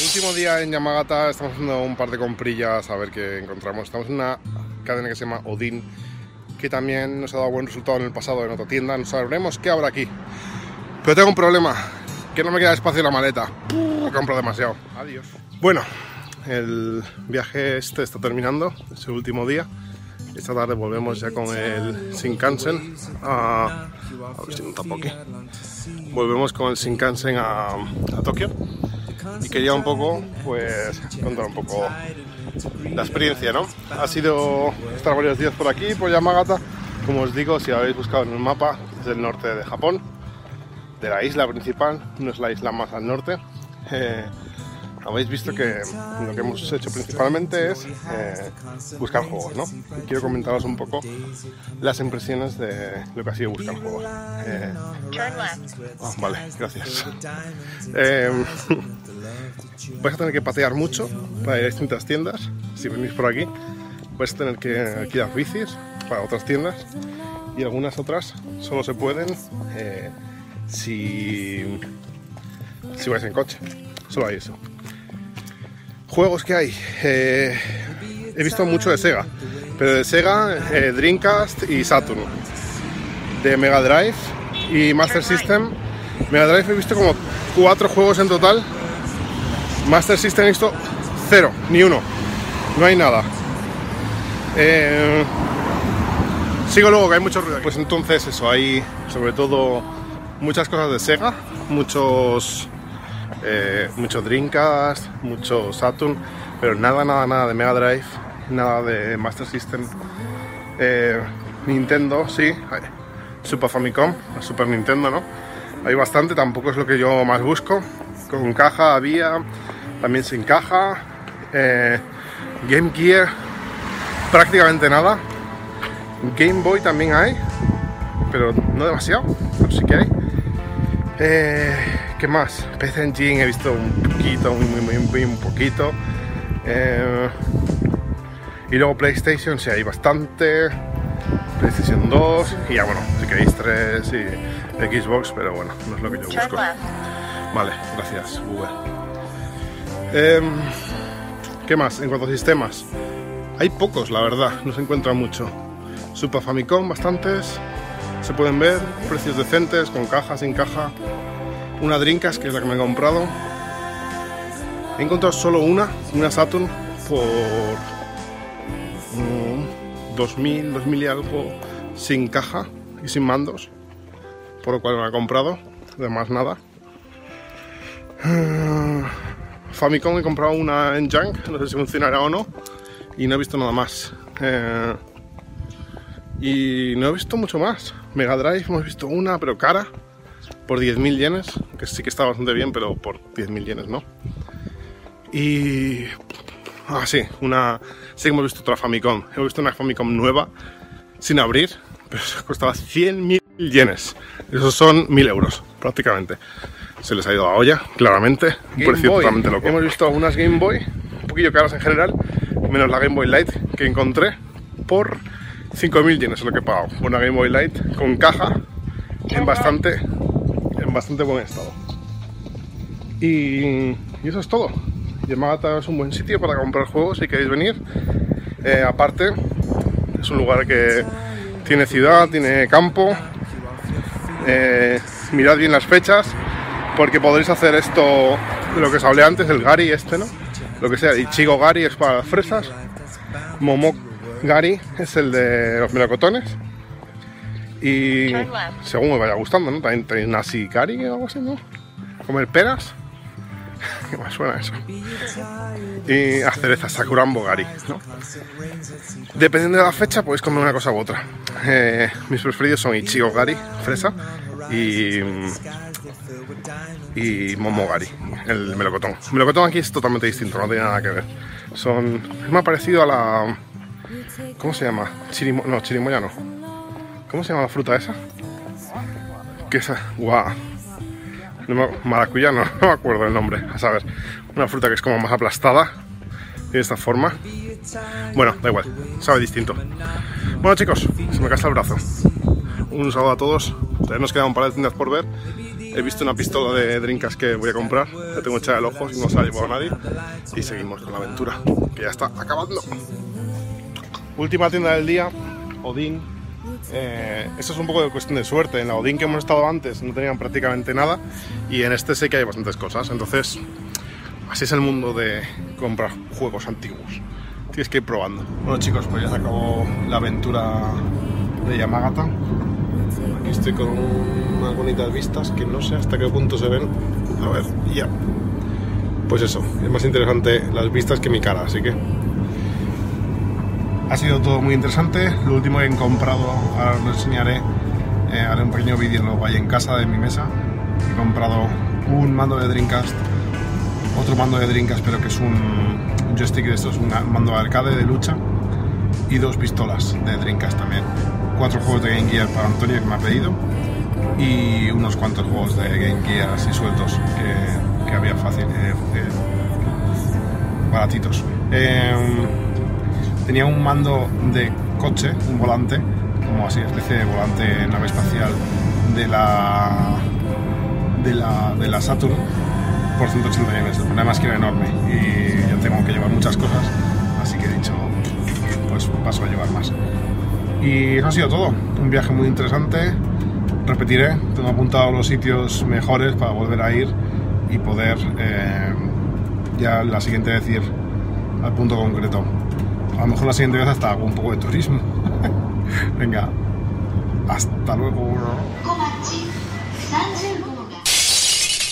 Último día en Yamagata, estamos haciendo un par de comprillas a ver qué encontramos. Estamos en una cadena que se llama Odin, que también nos ha dado buen resultado en el pasado en otra tienda. No sabremos qué habrá aquí. Pero tengo un problema, que no me queda espacio en la maleta. Puh, compro demasiado. Adiós. Bueno, el viaje este está terminando, es el último día. Esta tarde volvemos ya con el Shinkansen a... A ver si no. Volvemos con el Shinkansen a, a Tokio y quería un poco, pues, contar un poco la experiencia, ¿no? Ha sido estar varios días por aquí, por Yamagata. Como os digo, si habéis buscado en el mapa, es el norte de Japón, de la isla principal, no es la isla más al norte. Eh, habéis visto que lo que hemos hecho principalmente es eh, buscar juegos, ¿no? Y quiero comentaros un poco las impresiones de lo que ha sido buscar juegos. Eh, ah, vale, gracias. Eh, vais a tener que patear mucho para ir a distintas tiendas. Si venís por aquí, vais a tener que alquilar bicis para otras tiendas y algunas otras solo se pueden eh, si, si vais en coche. Solo hay eso. Juegos que hay. Eh, he visto mucho de Sega, pero de Sega, eh, Dreamcast y Saturn. De Mega Drive y Master System. Mega Drive he visto como cuatro juegos en total. Master System he visto cero, ni uno. No hay nada. Eh, sigo luego que hay mucho ruido. Pues entonces eso, hay sobre todo muchas cosas de Sega, muchos eh, mucho Dreamcast, mucho Saturn, pero nada, nada, nada de Mega Drive, nada de Master System. Eh, Nintendo, sí, Super Famicom, Super Nintendo, ¿no? Hay bastante, tampoco es lo que yo más busco. Con caja había, también sin caja. Eh, Game Gear, prácticamente nada. Game Boy también hay, pero no demasiado, pero sí que hay. Eh, ¿Qué más? PC Engine he visto un poquito, muy, muy, muy, muy un poquito. Eh, y luego PlayStation, sí hay bastante. PlayStation 2 y ya bueno, si queréis 3 y Xbox, pero bueno, no es lo que yo busco. Vale, gracias Google. Eh, ¿Qué más? En cuanto a sistemas, hay pocos, la verdad, no se encuentra mucho. Super Famicom, bastantes, se pueden ver, precios decentes, con caja, sin caja. Una Dreamcast, que es la que me he comprado. He encontrado solo una, una Saturn, por mm, 2000, 2000 y algo, sin caja y sin mandos, por lo cual me la he comprado, además nada. Famicom he comprado una en Junk, no sé si funcionará o no, y no he visto nada más. Eh, y no he visto mucho más. Mega Drive hemos visto una, pero cara, por 10.000 yenes, que sí que está bastante bien, pero por 10.000 yenes no. Y... Ah, sí, una... Sí que hemos visto otra Famicom. Hemos visto una Famicom nueva, sin abrir, pero costaba 100.000 yenes. Esos son 1.000 euros, prácticamente. Se les ha ido a olla, claramente. Un precio totalmente loco. Hemos visto unas Game Boy, un poquillo caras en general, menos la Game Boy Light que encontré por 5.000 yenes es lo que he pagado. Una Game Boy Light con caja en bastante, en bastante buen estado. Y, y eso es todo. Yamagata es un buen sitio para comprar juegos si queréis venir. Eh, aparte, es un lugar que tiene ciudad, tiene campo. Eh, mirad bien las fechas porque podréis hacer esto de lo que os hablé antes, el Gari este, ¿no? Lo que sea, Ichigo Gari es para las fresas, Momo Gari es el de los melocotones. Y según me vaya gustando, ¿no? También tenéis Nasi Gari o algo así, ¿no? Comer peras. ¿Qué más suena eso? Y a cereza, Sakurambo Gari, ¿no? Dependiendo de la fecha, podéis comer una cosa u otra. Eh, mis preferidos son Ichigo Gari, fresa, y, y Momogari, el melocotón. El melocotón aquí es totalmente distinto, no tiene nada que ver. Son, es más parecido a la... ¿Cómo se llama? Chirimo, no, chirimoya no. ¿Cómo se llama la fruta esa? Que esa... ¡Guau! No me- no, me acuerdo el nombre. A saber, una fruta que es como más aplastada. De esta forma. Bueno, da igual, sabe distinto. Bueno chicos, se me casa el brazo. Un saludo a todos. Nos queda un par de tiendas por ver. He visto una pistola de drinkas que voy a comprar, la tengo echada el ojo, no se la ha llevado nadie. Y seguimos con la aventura, que ya está acabando. Última tienda del día, Odín. Eh, esto es un poco de cuestión de suerte. En la Odín que hemos estado antes no tenían prácticamente nada y en este sé que hay bastantes cosas. Entonces, así es el mundo de comprar juegos antiguos. Tienes que ir probando. Bueno chicos, pues ya se acabó la aventura de Yamagata. Aquí estoy con unas bonitas vistas que no sé hasta qué punto se ven. A ver, ya. Pues eso, es más interesante las vistas que mi cara, así que ha sido todo muy interesante. Lo último que he comprado, ahora os lo enseñaré, eh, haré un pequeño vídeo luego ahí en casa de mi mesa. He comprado un mando de Dreamcast, otro mando de Dreamcast, pero que es un joystick de estos, un mando de arcade de lucha y dos pistolas de Dreamcast también. Cuatro juegos de Game Gear para Antonio que me ha pedido y unos cuantos juegos de Game Gear así sueltos que, había fácil, eh, eh, baratitos. Em, tenía un mando de coche, un volante, como así, especie de volante nave espacial de la de la, de la Saturn por 180 yenes. Además que era enorme y ya tengo que llevar muchas cosas, así que he dicho, pues paso a llevar más. Y eso ha sido todo. Un viaje muy interesante. Repetiré, tengo apuntado los sitios mejores para volver a ir y poder eh, ya la siguiente vez ir al punto concreto. A lo mejor la siguiente vez hasta hago un poco de turismo. Venga, hasta luego.